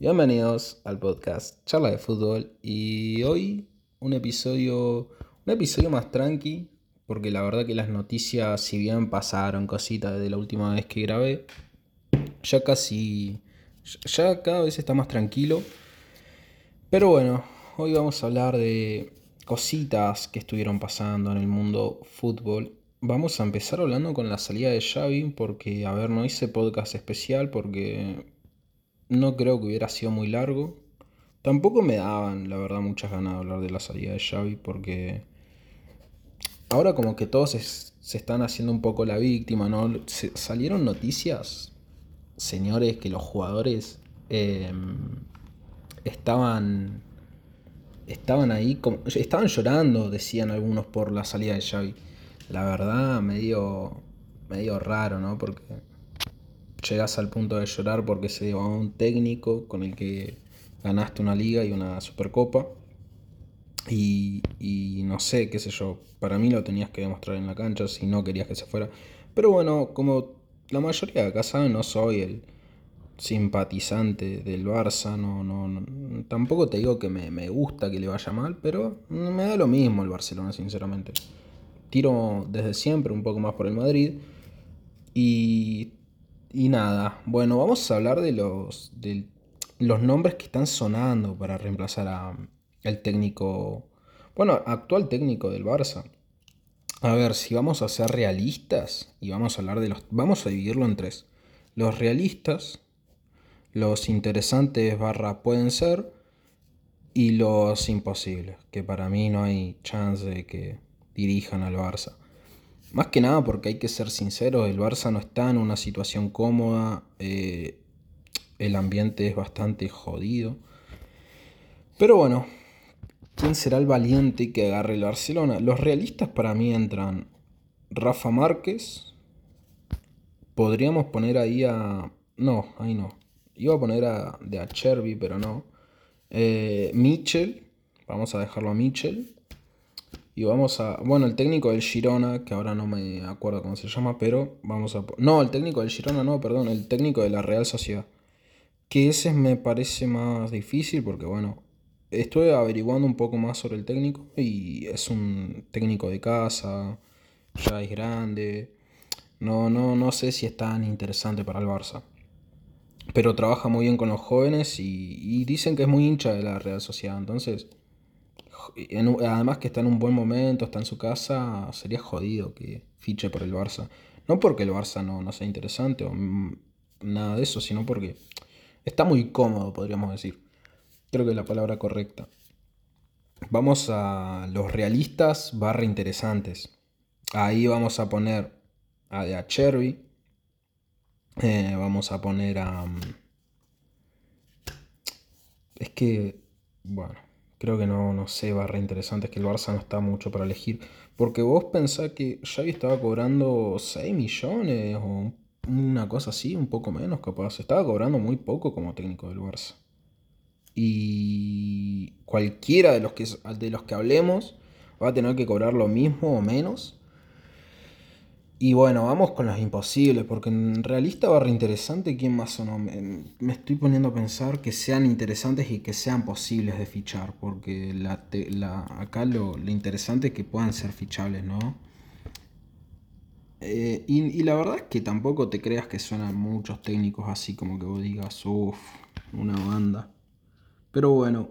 Bienvenidos al podcast Charla de Fútbol y hoy un episodio, un episodio más tranqui porque la verdad que las noticias si bien pasaron cositas desde la última vez que grabé, ya casi, ya cada vez está más tranquilo. Pero bueno, hoy vamos a hablar de cositas que estuvieron pasando en el mundo fútbol. Vamos a empezar hablando con la salida de Xavi porque, a ver, no hice podcast especial porque no creo que hubiera sido muy largo. Tampoco me daban, la verdad, muchas ganas de hablar de la salida de Xavi porque ahora como que todos se, están haciendo un poco la víctima, ¿no? salieron noticias, señores, que los jugadores em, estaban estaban ahí, como, estaban llorando, decían algunos, por la salida de Xavi. La verdad, medio, medio raro, ¿no? Porque llegas al punto de llorar porque se llevó un técnico con el que ganaste una liga y una supercopa. Y, y, no sé, qué sé yo, para mí lo tenías que demostrar en la cancha si no querías que se fuera. Pero bueno, como la mayoría de acá saben, no soy el simpatizante del Barça, no, no, tampoco te digo que me, me, gusta que le vaya mal, pero me da lo mismo el Barcelona, sinceramente. Tiro desde siempre un poco más por el Madrid y y nada, bueno, vamos a hablar de los, de los nombres que están sonando para reemplazar al técnico, bueno, actual técnico del Barça. A ver, si vamos a ser realistas y vamos a hablar de los, vamos a dividirlo en tres. Los realistas, los interesantes barra pueden ser y los imposibles, que para mí no hay chance de que dirijan al Barça. Más que nada porque hay que ser sincero, el Barça no está en una situación cómoda, eh, el ambiente es bastante jodido. Pero bueno, ¿quién será el valiente que agarre el Barcelona? Los realistas para mí entran Rafa Márquez, podríamos poner ahí a... No, ahí no. Iba a poner a, de a pero no. Eh, Mitchell, vamos a dejarlo a Mitchell. Y vamos a. Bueno, el técnico del Girona, que ahora no me acuerdo cómo se llama, pero vamos a. No, el técnico del Girona no, perdón, el técnico de la Real Sociedad. Que ese me parece más difícil porque, bueno, estuve averiguando un poco más sobre el técnico y es un técnico de casa, ya es grande. No, no, no sé si es tan interesante para el Barça. Pero trabaja muy bien con los jóvenes y, y dicen que es muy hincha de la Real Sociedad. Entonces además que está en un buen momento, está en su casa, sería jodido que fiche por el Barça. No porque el Barça no, no sea interesante o nada de eso, sino porque está muy cómodo, podríamos decir. Creo que es la palabra correcta. Vamos a los realistas barra interesantes. Ahí vamos a poner a, a. Eh, vamos a poner a... Mm, es que, bueno, creo que no, no sé, barra interesante, es que el Barça no está mucho para elegir. Porque vos pensás que Xavi estaba cobrando 6 millones o una cosa así, un poco menos capaz. Estaba cobrando muy poco como técnico del Barça. Y cualquiera de los que, de los que hablemos va a tener que cobrar lo mismo o menos y bueno, vamos con las imposibles, porque en realista barra interesante, ¿quién más o no? Me, estoy poniendo a pensar que sean interesantes y que sean posibles de fichar, porque la, la, acá lo, interesante es que puedan ser fichables, ¿no? Eh, y, la verdad es que tampoco te creas que suenan muchos técnicos así como que vos digas, uff, una banda. Pero bueno.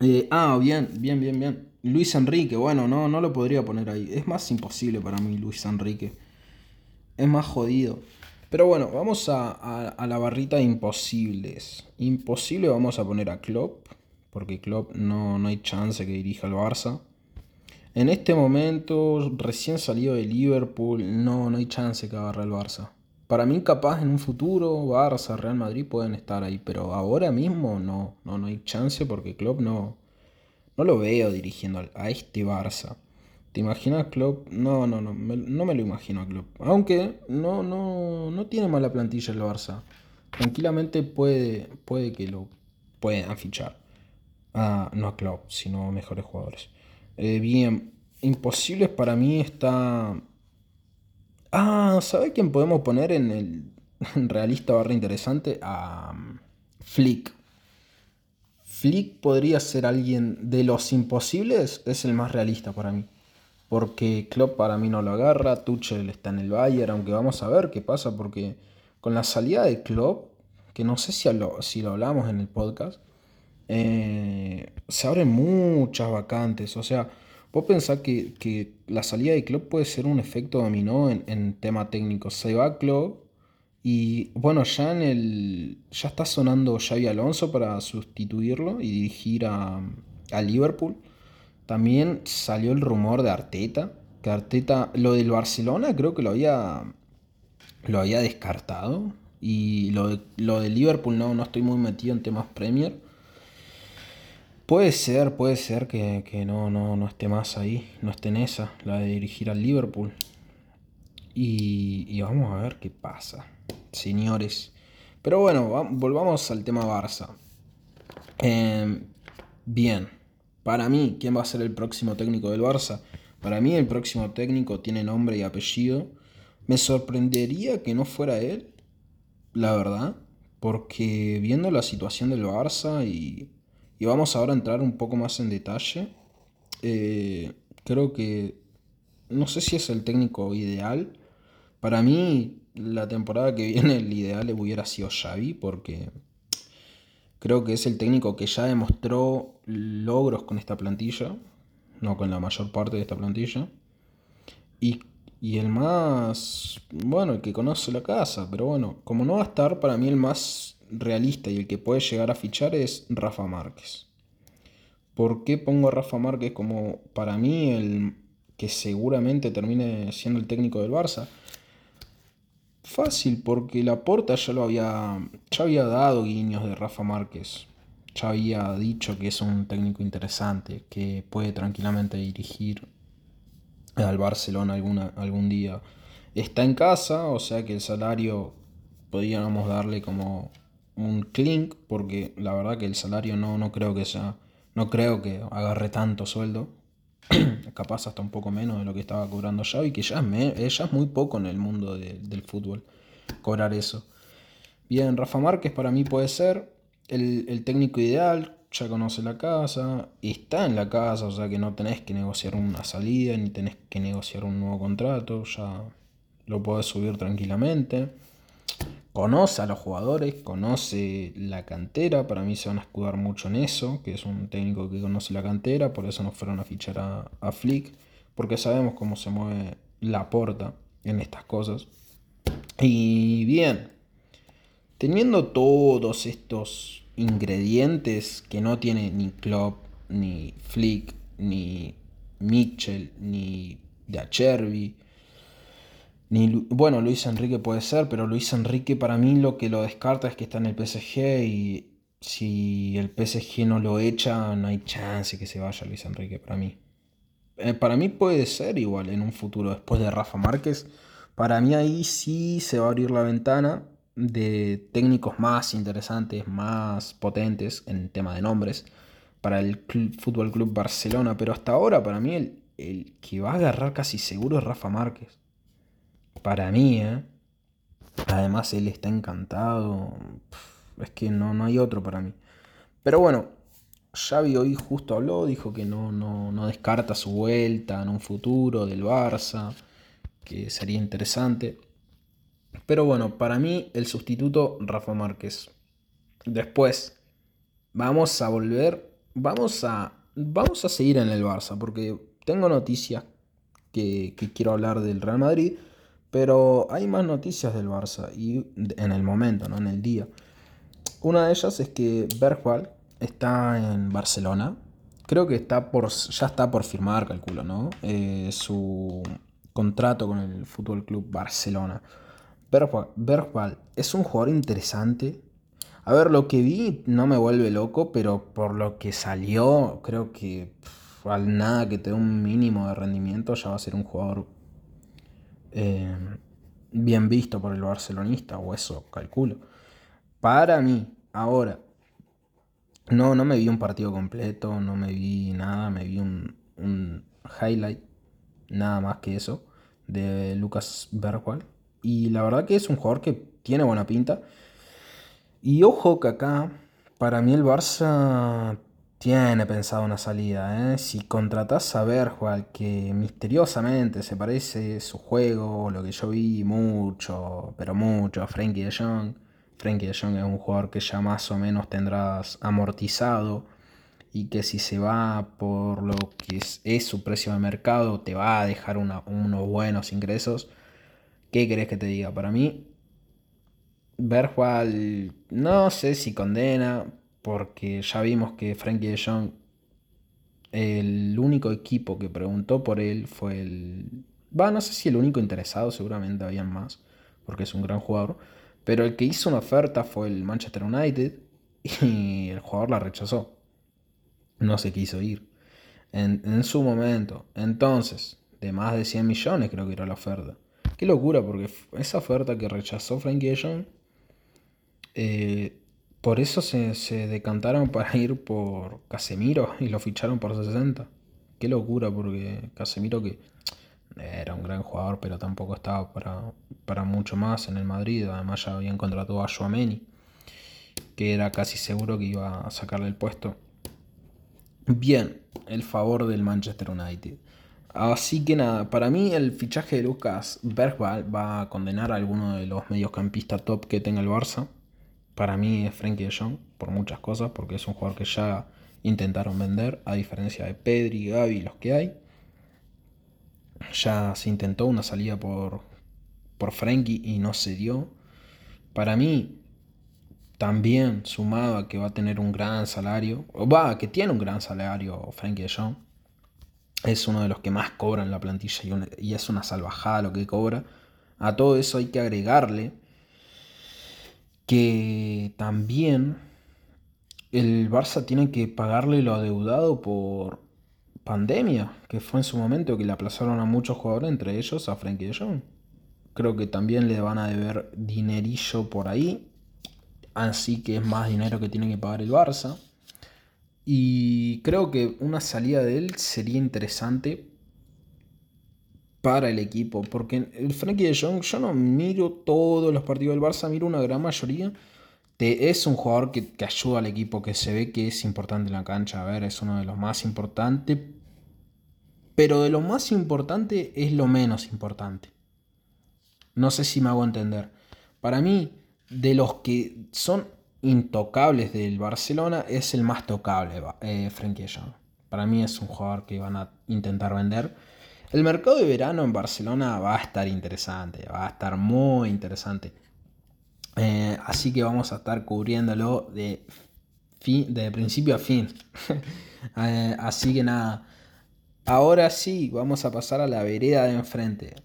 Eh, ah, bien, bien, bien, bien. Luis Enrique, bueno, no, no lo podría poner ahí. Es más imposible para mí Luis Enrique. Es más jodido. Pero bueno, vamos a, la barrita de imposibles. Imposible vamos a poner a Klopp, porque Klopp no, no hay chance que dirija al Barça. En este momento, recién salido de Liverpool, no, no hay chance que agarre el Barça. Para mí, capaz en un futuro, Barça, Real Madrid pueden estar ahí, pero ahora mismo no, no, no hay chance porque Klopp no, no lo veo dirigiendo a este Barça. ¿Te imaginas Klopp? No, no, no, no me lo imagino a Klopp. Aunque no, no, no tiene mala plantilla el Barça. Tranquilamente puede, puede que lo puedan fichar. Ah, no a Klopp, sino a mejores jugadores. Eh, bien, imposibles para mí está... Ah, ¿sabe quién podemos poner en el realista barra interesante? A Flick. Flick podría ser alguien de los imposibles, es el más realista para mí. Porque Klopp para mí no lo agarra, Tuchel está en el Bayern, aunque vamos a ver qué pasa, porque con la salida de Klopp, que no sé si lo, si lo hablamos en el podcast, eh, se abren muchas vacantes. O sea, vos pensás que, que, la salida de Klopp puede ser un efecto dominó en, en tema técnico. Se va Klopp y bueno, ya en el. ya está sonando Xavi Alonso para sustituirlo y dirigir a, a Liverpool. También salió el rumor de Arteta. Que Arteta. Lo del Barcelona creo que lo había. Lo había descartado. Y lo de, lo de Liverpool no, no estoy muy metido en temas Premier. Puede ser, puede ser que, que no, no, no esté más ahí. No esté en esa, la de dirigir al Liverpool. Y, y vamos a ver qué pasa señores. Pero bueno, volvamos al tema Barça. Em, bien, para mí, ¿quién va a ser el próximo técnico del Barça? Para mí el próximo técnico tiene nombre y apellido. Me sorprendería que no fuera él, la verdad, porque viendo la situación del Barça y, y vamos ahora a entrar un poco más en detalle, eh, creo que no sé si es el técnico ideal. Para mí la temporada que viene el ideal hubiera sido Xavi porque creo que es el técnico que ya demostró logros con esta plantilla, no con la mayor parte de esta plantilla. Y, y el más, bueno, el que conoce la casa, pero bueno, como no va a estar, para mí el más realista y el que puede llegar a fichar es Rafa Márquez. ¿Por qué pongo a Rafa Márquez como para mí el que seguramente termine siendo el técnico del Barça? Fácil, porque la Porta ya lo había, ya había dado guiños de Rafa Márquez. Ya había dicho que es un técnico interesante, que puede tranquilamente dirigir al Barcelona alguna, algún día. Está en casa, o sea que el salario podríamos darle como un clink, porque la verdad que el salario no, no creo que sea, no creo que agarre tanto sueldo. capaz hasta un poco menos de lo que estaba cobrando Xavi, que ya es, es muy poco en el mundo del fútbol cobrar eso. Bien, Rafa Márquez para mí puede ser el, técnico ideal, ya conoce la casa, está en la casa, o sea que no tenés que negociar una salida, ni tenés que negociar un nuevo contrato, ya lo podés subir tranquilamente conoce a los jugadores, conoce la cantera, para mí se van a escudar mucho en eso, que es un técnico que conoce la cantera, por eso nos fueron a fichar a, Flick, porque sabemos cómo se mueve la porta en estas cosas. Y bien, teniendo todos estos ingredientes que no tiene ni Klopp, ni Flick, ni Mitchell, ni De Acherby, bueno, Luis Enrique puede ser, pero Luis Enrique para mí lo que lo descarta es que está en el PSG y si el PSG no lo echa, no hay chance que se vaya Luis Enrique para mí. Eh, para mí puede ser igual en un futuro después de Rafa Márquez. Para mí ahí sí se va a abrir la ventana de técnicos más interesantes, más potentes en tema de nombres para el Fútbol Club Barcelona. Pero hasta ahora para mí el, el que va a agarrar casi seguro es Rafa Márquez para mí, ¿eh? Además, él está encantado. Es que no, no hay otro para mí. Pero bueno, Xavi hoy justo habló, dijo que no, no, no descarta su vuelta en un futuro del Barça, que sería interesante. Pero bueno, para mí el sustituto Rafa Márquez. Después, vamos a volver, vamos a, vamos a seguir en el Barça, porque tengo noticias que, que quiero hablar del Real Madrid. Pero hay más noticias del Barça y en el momento, no en el día. Una de ellas es que Bergwall está en Barcelona. Creo que está por, ya está por firmar, calculo, ¿no? Eh, su contrato con el Fútbol Club Barcelona. Bergwall es un jugador interesante. A ver, lo que vi no me vuelve loco, pero por lo que salió, creo que al nada que te dé un mínimo de rendimiento ya va a ser un jugador eh, bien visto por el barcelonista, o eso calculo. Para mí, ahora, no, no me vi un partido completo, no me vi nada, me vi un, un highlight, nada más que eso, de Lucas Bergwall. Y la verdad que es un jugador que tiene buena pinta. Y ojo que acá, para mí el Barça tiene pensado una salida. ¿eh? Si contratás a Bergwall, que misteriosamente se parece su juego, lo que yo vi mucho, pero mucho, a Frankie de Jong. Frankie de Jong es un jugador que ya más o menos tendrás amortizado y que si se va por lo que es, su precio de mercado, te va a dejar unos buenos ingresos. ¿Qué querés que te diga? Para mí, Bergwall no sé si condena, porque ya vimos que Frankie de Jong, el único equipo que preguntó por él fue el... Va, no sé si el único interesado, seguramente habían más, porque es un gran jugador, pero el que hizo una oferta fue el Manchester United y el jugador la rechazó. No se quiso ir. En, en su momento. Entonces, de más de 100 millones creo que era la oferta. Qué locura, porque esa oferta que rechazó Frankie de Jong eh, por eso se, decantaron para ir por Casemiro y lo ficharon por 60. Qué locura, porque Casemiro que era un gran jugador, pero tampoco estaba para, para mucho más en el Madrid. Además ya habían contratado a Joameni, que era casi seguro que iba a sacarle el puesto. Bien, el favor del Manchester United. Así que nada, para mí el fichaje de Lucas Bergwall va a condenar a alguno de los mediocampistas top que tenga el Barça para mí es Frankie de Jong por muchas cosas, porque es un jugador que ya intentaron vender, a diferencia de Pedri, Gaby, los que hay. Ya se intentó una salida por, por Frankie y no se dio. Para mí, también sumado a que va a tener un gran salario, o va, que tiene un gran salario Frankie de Jong, es uno de los que más cobra en la plantilla y es una salvajada lo que cobra. A todo eso hay que agregarle que también el Barça tiene que pagarle lo adeudado por pandemia, que fue en su momento que le aplazaron a muchos jugadores, entre ellos a Frankie de Jong. Creo que también le van a deber dinerillo por ahí, así que es más dinero que tiene que pagar el Barça. Y creo que una salida de él sería interesante para el equipo. Porque el Frankie de Jong, yo no miro todos los partidos del Barça, miro una gran mayoría. es un jugador que, que, ayuda al equipo, que se ve que es importante en la cancha. A ver, es uno de los más importantes. Pero de lo más importante es lo menos importante. No sé si me hago entender. Para mí, de los que son intocables del Barcelona, es el más tocable, eh, Frankie de Jong. Para mí es un jugador que van a intentar vender el mercado de verano en Barcelona va a estar interesante, va a estar muy interesante. Eh, así que vamos a estar cubriéndolo de, fin, de principio a fin. Eh, así que nada, ahora sí, vamos a pasar a la vereda de enfrente.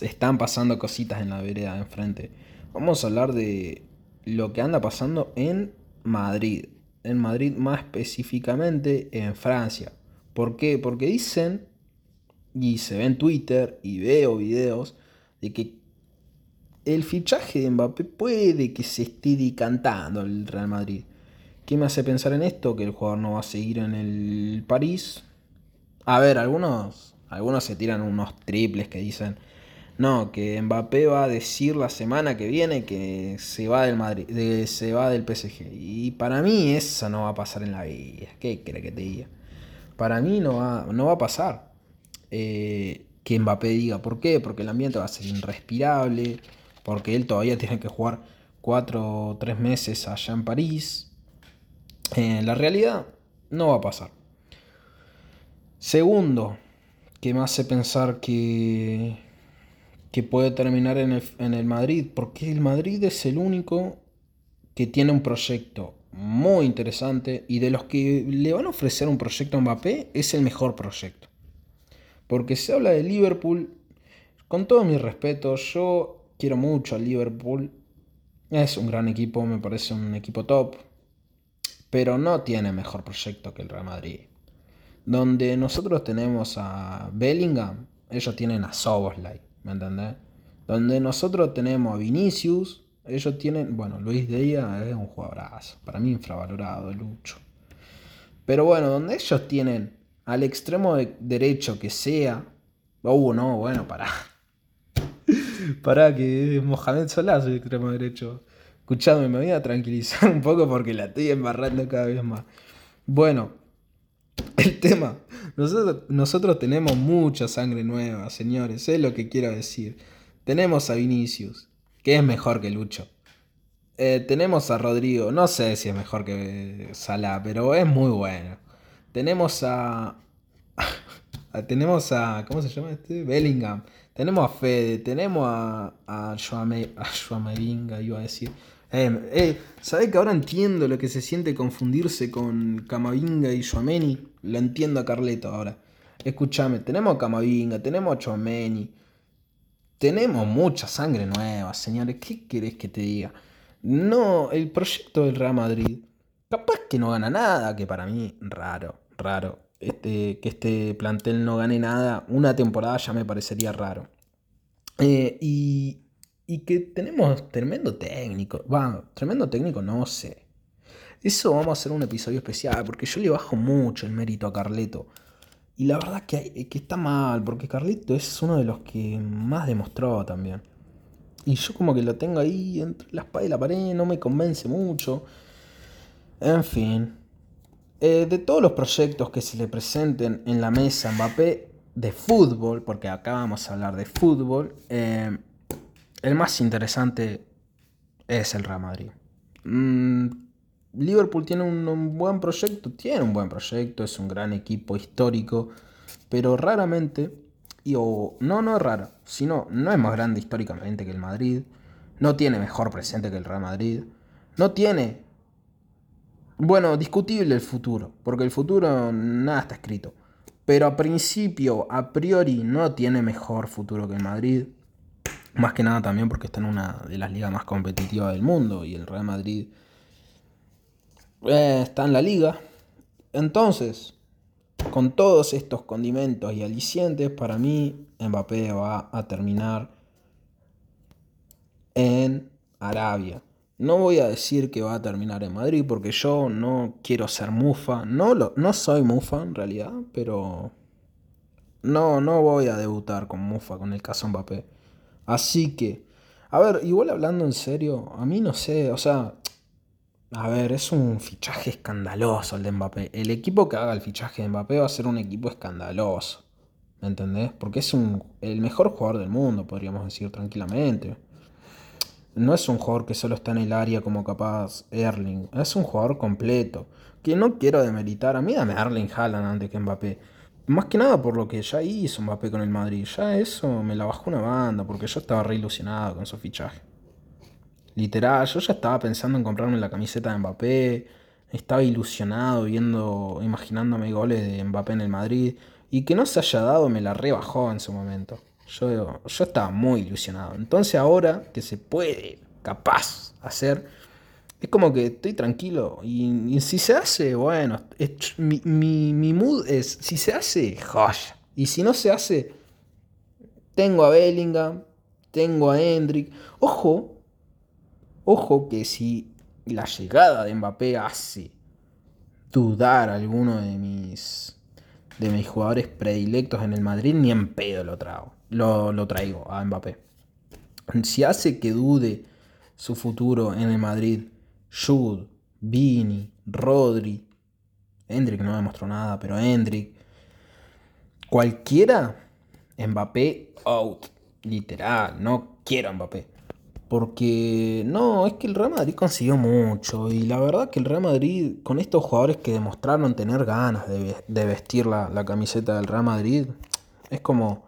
están pasando cositas en la vereda de enfrente. Vamos a hablar de lo que anda pasando en Madrid. En Madrid más específicamente en Francia. ¿Por qué? Porque dicen y se ve en Twitter y veo videos de que el fichaje de Mbappé puede que se esté decantando el Real Madrid. ¿Qué me hace pensar en esto? Que el jugador no va a seguir en el París. A ver, algunos, algunos se tiran unos triples que dicen, no, que Mbappé va a decir la semana que viene que se va del Madrid, se va del PSG. Y para mí eso no va a pasar en la vida. ¿Qué cree que te diga? Para mí no va, no va a pasar. Eh, que Mbappé diga por qué, porque el ambiente va a ser irrespirable, porque él todavía tiene que jugar cuatro o tres meses allá en París. Eh, la realidad no va a pasar. Segundo, que me hace pensar que, que puede terminar en el, en el Madrid, porque el Madrid es el único que tiene un proyecto muy interesante y de los que le van a ofrecer un proyecto a Mbappé es el mejor proyecto. Porque se habla de Liverpool, con todo mi respeto, yo quiero mucho a Liverpool. Es un gran equipo, me parece un equipo top. Pero no tiene mejor proyecto que el Real Madrid. Donde nosotros tenemos a Bellingham, ellos tienen a Soboslai, ¿me entendés? Donde nosotros tenemos a Vinicius, ellos tienen, bueno, Luis Díaz es un jugadorazo, para mí infravalorado, Lucho. Pero bueno, donde ellos tienen al extremo derecho que sea. Oh, no, bueno, para. para que Mohamed Salah el extremo derecho. Escuchame, me voy a tranquilizar un poco porque la estoy embarrando cada vez más. Bueno, el tema. Nosotros, nosotros tenemos mucha sangre nueva, señores. Es lo que quiero decir. Tenemos a Vinicius, que es mejor que Lucho. Eh, tenemos a Rodrigo, no sé si es mejor que Salah, pero es muy bueno. Tenemos a. tenemos a. ¿Cómo se llama este? Bellingham. Tenemos a Fede, tenemos a. a Joamevinga, iba a decir. Eh, eh, ¿Sabés que ahora entiendo lo que se siente confundirse con Camavinga y Joameni? Lo entiendo a Carleto ahora. Escúchame, tenemos a Camavinga, tenemos a Joameni. Tenemos mucha sangre nueva, señores. ¿Qué querés que te diga? No, el proyecto del Real Madrid, capaz que no gana nada, que para mí raro, raro. Este, que este plantel no gane nada, una temporada ya me parecería raro. Eh, y, y que tenemos tremendo técnico, va, tremendo técnico, no sé. Eso vamos a hacer un episodio especial, porque yo le bajo mucho el mérito a Carleto. Y la verdad que, que está mal, porque Carleto es uno de los que más demostró también. Y yo como que lo tengo ahí entre la espada y la pared, no me convence mucho. En fin. Eh, de todos los proyectos que se le presenten en la mesa Mbappé de fútbol, porque acá vamos a hablar de fútbol, eh, el más interesante es el Real Madrid. Mm, Liverpool tiene un, buen proyecto, tiene un buen proyecto, es un gran equipo histórico, pero raramente y o, no, no es raro, sino no es más grande históricamente que el Madrid, no tiene mejor presente que el Real Madrid, no tiene, bueno, discutible el futuro, porque el futuro nada está escrito, pero a principio, a priori, no tiene mejor futuro que el Madrid, más que nada también porque está en una de las ligas más competitivas del mundo y el Real Madrid eh, está en la liga. Entonces, con todos estos condimentos y alicientes, para mí Mbappé va a terminar en Arabia. No voy a decir que va a terminar en Madrid porque yo no quiero ser mufa. No, lo, no soy mufa en realidad, pero no, no voy a debutar con mufa con el caso Mbappé. Así que, a ver, igual hablando en serio, a mí no sé, o sea, a ver, es un fichaje escandaloso el de Mbappé. El equipo que haga el fichaje de Mbappé va a ser un equipo escandaloso. ¿Me entendés? Porque es un, el mejor jugador del mundo, podríamos decir tranquilamente. No es un jugador que solo está en el área como capaz Erling. Es un jugador completo. Que no quiero demeritar. A mí dame Erling Haaland antes que Mbappé. Más que nada por lo que ya hizo Mbappé con el Madrid. Ya eso me la bajó una banda porque yo estaba re ilusionado con su fichaje. Literal, yo ya estaba pensando en comprarme la camiseta de Mbappé. Estaba ilusionado viendo, imaginándome goles de Mbappé en el Madrid. Y que no se haya dado me la rebajó en su momento. Yo, yo estaba muy ilusionado. Entonces ahora que se puede, capaz, hacer, es como que estoy tranquilo. Y, si se hace, bueno, mi, mi, mood es, si se hace, joya. Y si no se hace, tengo a Bellingham, tengo a Hendrik. Ojo, Ojo que si la llegada de Mbappé hace dudar a alguno de mis, de mis jugadores predilectos en el Madrid, ni en pedo lo, traigo, lo, traigo a Mbappé. Si hace que dude su futuro en el Madrid, Jude, Vini, Rodri, Hendrik no demostró nada, pero Hendrik, cualquiera, Mbappé out, literal, no quiero a Mbappé. Porque no, es que el Real Madrid consiguió mucho y la verdad que el Real Madrid con estos jugadores que demostraron tener ganas de, vestir la, camiseta del Real Madrid, es como,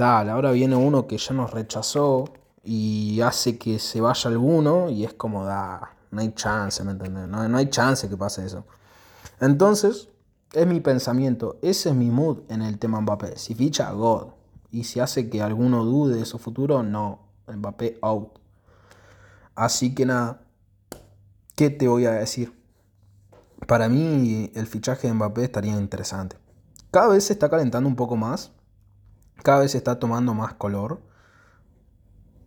dale, ahora viene uno que ya nos rechazó y hace que se vaya alguno y es como, da, no hay chance, ¿me entiendes? No, no hay chance que pase eso. Entonces, es mi pensamiento, ese es mi mood en el tema Mbappé. Si ficha, God. Y si hace que alguno dude de su futuro, no. Mbappé out. Así que nada, ¿qué te voy a decir? Para mí el fichaje de Mbappé estaría interesante. Cada vez se está calentando un poco más. Cada vez está tomando más color.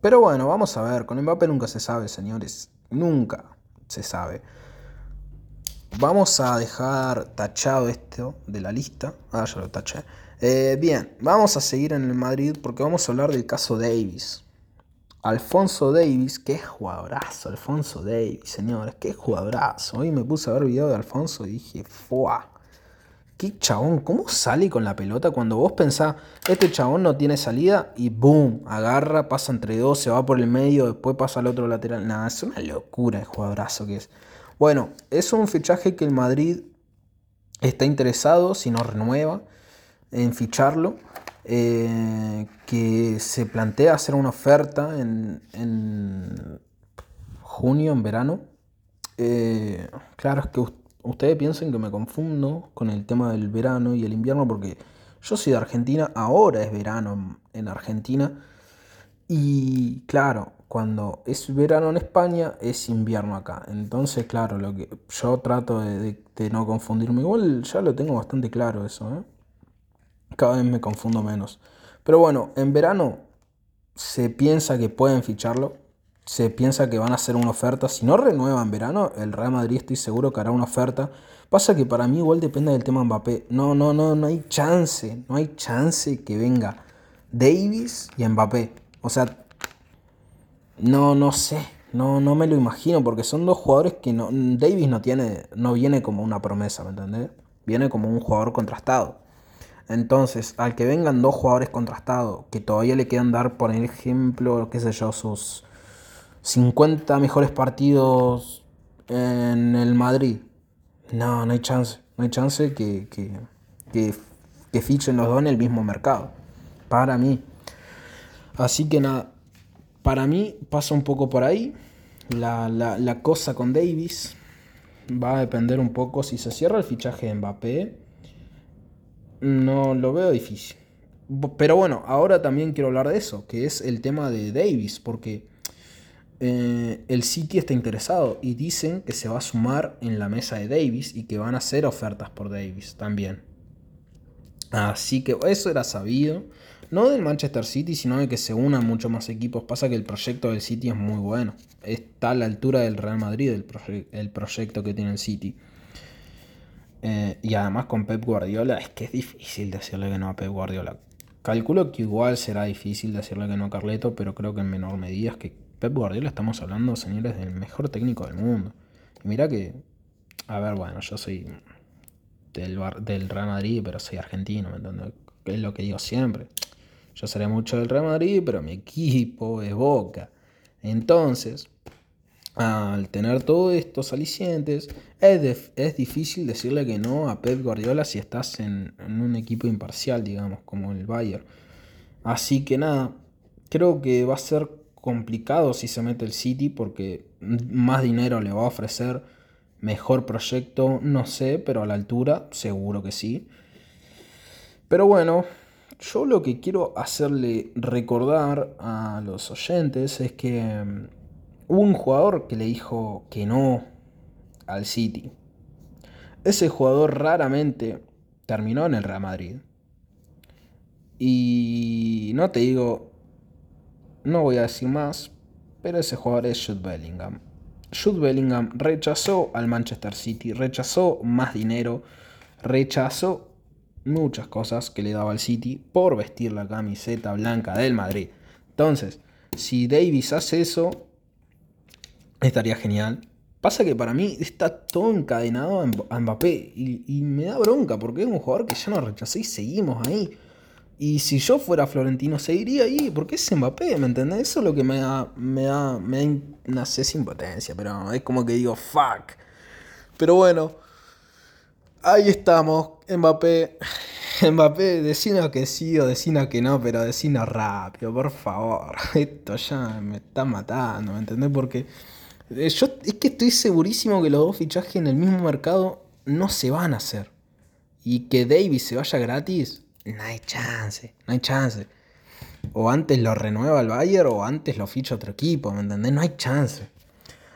Pero bueno, vamos a ver. Con Mbappé nunca se sabe, señores. Nunca se sabe. Vamos a dejar tachado esto de la lista. Ah, ya lo taché. Eh, bien, vamos a seguir en el Madrid porque vamos a hablar del caso Davis. Alfonso Davis, qué jugadorazo, Alfonso Davis, señores, qué jugadorazo. Hoy me puse a ver video de Alfonso y dije, ¡fuah! Chabón, ¿cómo sale con la pelota cuando vos pensás, este chabón no tiene salida y boom, agarra, pasa entre dos, se va por el medio, después pasa al otro lateral? Nada, es una locura el jugadorazo que es. Bueno, es un fichaje que el Madrid está interesado, si no renueva, en ficharlo. Eh, que se plantea hacer una oferta en, en junio, en verano. Eh, claro, es que ustedes piensen que me confundo con el tema del verano y el invierno porque yo soy de Argentina, ahora es verano en Argentina. Y claro, cuando es verano en España, es invierno acá. Entonces, claro, lo que yo trato de, no confundirme. Igual ya lo tengo bastante claro eso, ¿eh? Cada vez me confundo menos. Pero bueno, en verano se piensa que pueden ficharlo. Se piensa que van a hacer una oferta. Si no renueva en verano, el Real Madrid estoy seguro que hará una oferta. Pasa que para mí igual depende del tema Mbappé. No, no, no, no hay chance. No hay chance que venga Davis y Mbappé. O sea, no, no sé. No, no me lo imagino porque son dos jugadores que no, Davis no tiene, no viene como una promesa, ¿me entendés? Viene como un jugador contrastado. Entonces, al que vengan dos jugadores contrastados, que todavía le quedan dar, por ejemplo, qué sé yo, sus 50 mejores partidos en el Madrid. No, no hay chance. No hay chance que, que, que, fichen los dos en el mismo mercado. Para mí. Así que nada, para mí pasa un poco por ahí. La, la cosa con Davis va a depender un poco si se cierra el fichaje de Mbappé no lo veo difícil. Pero bueno, ahora también quiero hablar de eso, que es el tema de Davis, porque eh, el City está interesado y dicen que se va a sumar en la mesa de Davis y que van a hacer ofertas por Davis también. Así que eso era sabido, no del Manchester City, sino de que se unan muchos más equipos. Pasa que el proyecto del City es muy bueno, está a la altura del Real Madrid el, el proyecto que tiene el City. Eh, y además con Pep Guardiola es que es difícil decirle que no a Pep Guardiola. Calculo que igual será difícil decirle que no a Carleto, pero creo que en menor medida es que Pep Guardiola estamos hablando, señores, del mejor técnico del mundo. Y mira que, a ver, bueno, yo soy del, del Real Madrid, pero soy argentino, ¿me Es lo que digo siempre. Yo seré mucho del Real Madrid, pero mi equipo es Boca. Entonces, al tener todos estos alicientes, es, es, difícil decirle que no a Pep Guardiola si estás en, un equipo imparcial, digamos, como el Bayern. Así que nada, creo que va a ser complicado si se mete el City porque más dinero le va a ofrecer, mejor proyecto, no sé, pero a la altura seguro que sí. Pero bueno, yo lo que quiero hacerle recordar a los oyentes es que Hubo un jugador que le dijo que no al City. Ese jugador raramente terminó en el Real Madrid. Y no te digo, no voy a decir más, pero ese jugador es Jude Bellingham. Jude Bellingham rechazó al Manchester City, rechazó más dinero, rechazó muchas cosas que le daba al City por vestir la camiseta blanca del Madrid. Entonces, si Davis hace eso, estaría genial. Pasa que para mí está todo encadenado a Mbappé y, me da bronca porque es un jugador que ya no rechacé y seguimos ahí. Y si yo fuera Florentino, seguiría ahí porque es Mbappé, ¿me entendés? Eso es lo que me da, me da, me da, no sé pero es como que digo, fuck. Pero bueno, ahí estamos, Mbappé. Mbappé, decina que sí o decina que no, pero decina rápido, por favor. Esto ya me está matando, ¿me entendés? Porque eh, yo es que estoy segurísimo que los dos fichajes en el mismo mercado no se van a hacer. Y que Davis se vaya gratis, no hay chance, no hay chance. O antes lo renueva el Bayern o antes lo ficha otro equipo, ¿me entendés? No hay chance.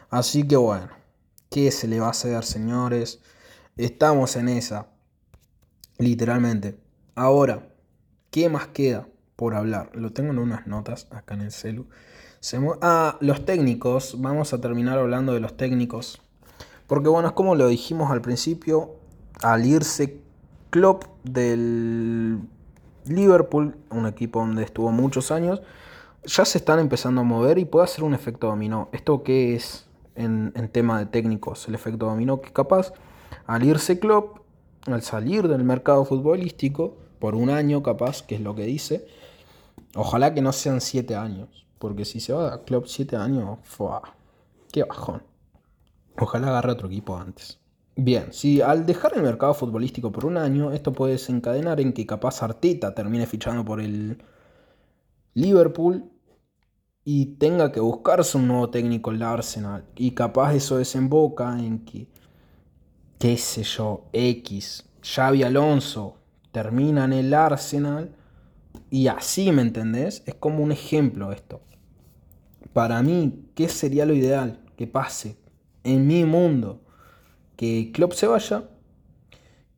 Así que bueno, ¿qué se le va a hacer, señores? Estamos en esa, literalmente. Ahora, ¿qué más queda por hablar? Lo tengo en unas notas acá en el celu ah, los técnicos. Vamos a terminar hablando de los técnicos. Porque bueno, es como lo dijimos al principio, al irse Klopp del Liverpool, un equipo donde estuvo muchos años, ya se están empezando a mover y puede hacer un efecto dominó. ¿Esto qué es en, en tema de técnicos? El efecto dominó que capaz al irse Klopp, al salir del mercado futbolístico, por un año capaz, que es lo que dice, ojalá que no sean siete años, porque si se va a Klopp siete años, ¡fua! ¡Qué bajón! Ojalá agarre otro equipo antes. Bien, si al dejar el mercado futbolístico por un año, esto puede desencadenar en que capaz Arteta termine fichando por el Liverpool y tenga que buscarse un nuevo técnico en la Arsenal. Y capaz eso desemboca en que, qué sé yo, X, Xavi Alonso termina en el Arsenal y así, ¿me entendés? Es como un ejemplo esto. Para mí, ¿qué sería lo ideal que pase en mi mundo? Que Klopp se vaya,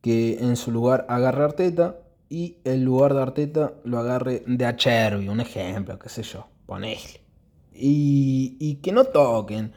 que en su lugar agarre Arteta y el lugar de Arteta lo agarre de Acherby, un ejemplo, qué sé yo, ponele. Y, y que no toquen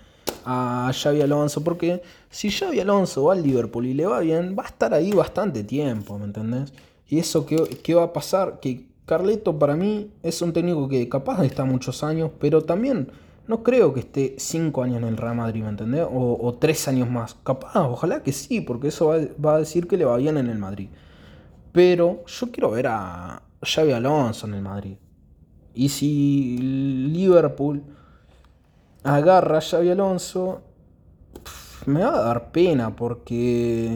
a Xavi Alonso, porque si Xavi Alonso va al Liverpool y le va bien, va a estar ahí bastante tiempo, ¿me entendés? Y eso, ¿qué, qué va a pasar? Que Carleto para mí es un técnico que capaz está muchos años, pero también no creo que esté cinco años en el Real Madrid, ¿me entendés? O, tres años más. Capaz, ojalá que sí, porque eso va, a decir que le va bien en el Madrid. Pero yo quiero ver a Xavi Alonso en el Madrid. Y si Liverpool agarra a Xavi Alonso, me va a dar pena porque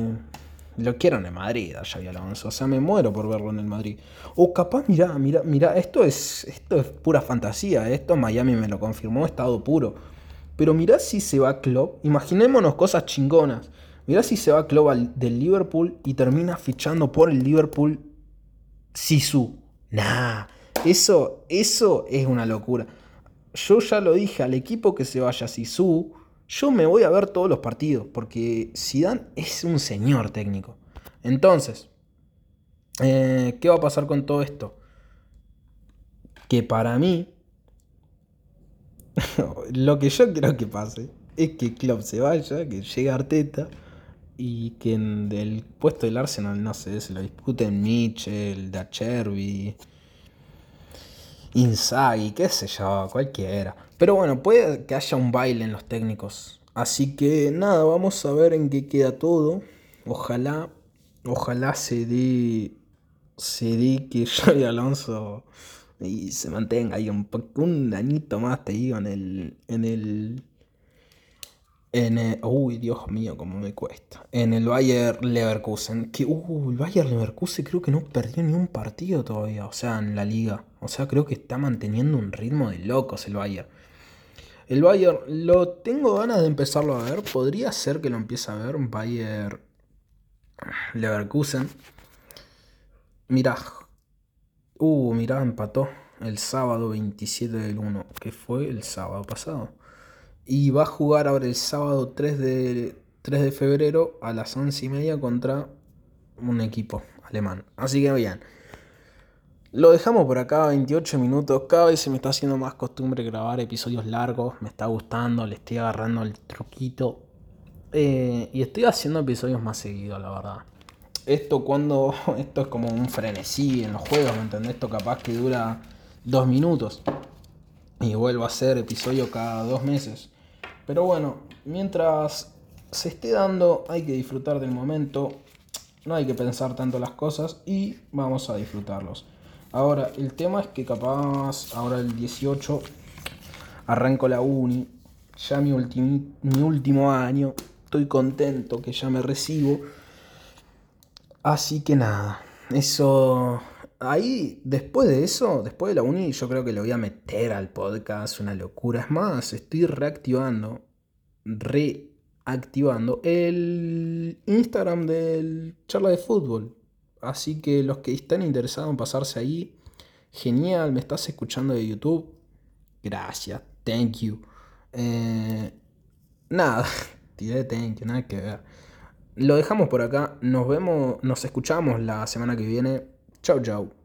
lo quiero en el Madrid, a Xavi Alonso. O sea, me muero por verlo en el Madrid. O capaz, mirá, mirá, mirá, esto es, esto es pura fantasía. Esto Miami me lo confirmó, estado puro. Pero mirá si se va Klopp. Imaginémonos cosas chingonas. Mirá si se va Klopp del Liverpool y termina fichando por el Liverpool Sisu. Nah, eso, eso es una locura. Yo ya lo dije, al equipo que se vaya Sisu yo me voy a ver todos los partidos, porque Zidane es un señor técnico. Entonces, eh, ¿qué va a pasar con todo esto? Que para mí, lo que yo creo que pase es que Klopp se vaya, que llegue Arteta y que en el puesto del Arsenal, no sé, se lo disputen Mitchell, Dacherby, Inzaghi, qué sé yo, cualquiera. Pero bueno, puede que haya un baile en los técnicos. Así que nada, vamos a ver en qué queda todo. Ojalá, ojalá se dé, se dé que Xavi Alonso y se mantenga ahí un, un añito más, te digo, en el, en el, en el, uy, Dios mío, cómo me cuesta. En el Bayer Leverkusen. Que, uh, el Bayer Leverkusen creo que no perdió ni un partido todavía. O sea, en la liga. O sea, creo que está manteniendo un ritmo de locos el Bayer. El Bayern lo tengo ganas de empezarlo a ver. Podría ser que lo empiece a ver. Bayer Leverkusen. Mirá. Uh, mirá, empató el sábado 27 del 1, que fue el sábado pasado. Y va a jugar ahora el sábado 3 de, 3 de febrero a las 11 y media contra un equipo alemán. Así que bien. Lo dejamos por acá, 28 minutos. Cada vez se me está haciendo más costumbre grabar episodios largos. Me está gustando, le estoy agarrando el truquito. Eh, y estoy haciendo episodios más seguidos, la verdad. Esto cuando. Esto es como un frenesí en los juegos, ¿me entendés? Esto capaz que dura dos minutos. Y vuelvo a hacer episodio cada dos meses. Pero bueno, mientras se esté dando, hay que disfrutar del momento. No hay que pensar tanto las cosas y vamos a disfrutarlos. Ahora, el tema es que capaz ahora el 18 arranco la uni, ya mi, mi último año, estoy contento que ya me recibo. Así que nada, eso ahí, después de eso, después de la uni, yo creo que le voy a meter al podcast una locura. Es más, estoy reactivando, reactivando el Instagram del charla de fútbol. Así que los que están interesados en pasarse ahí, genial, me estás escuchando de YouTube. Gracias, thank you. Eh, nada, tiré thank you, nada que ver. Lo dejamos por acá, nos vemos, nos escuchamos la semana que viene. Tchau, tchau.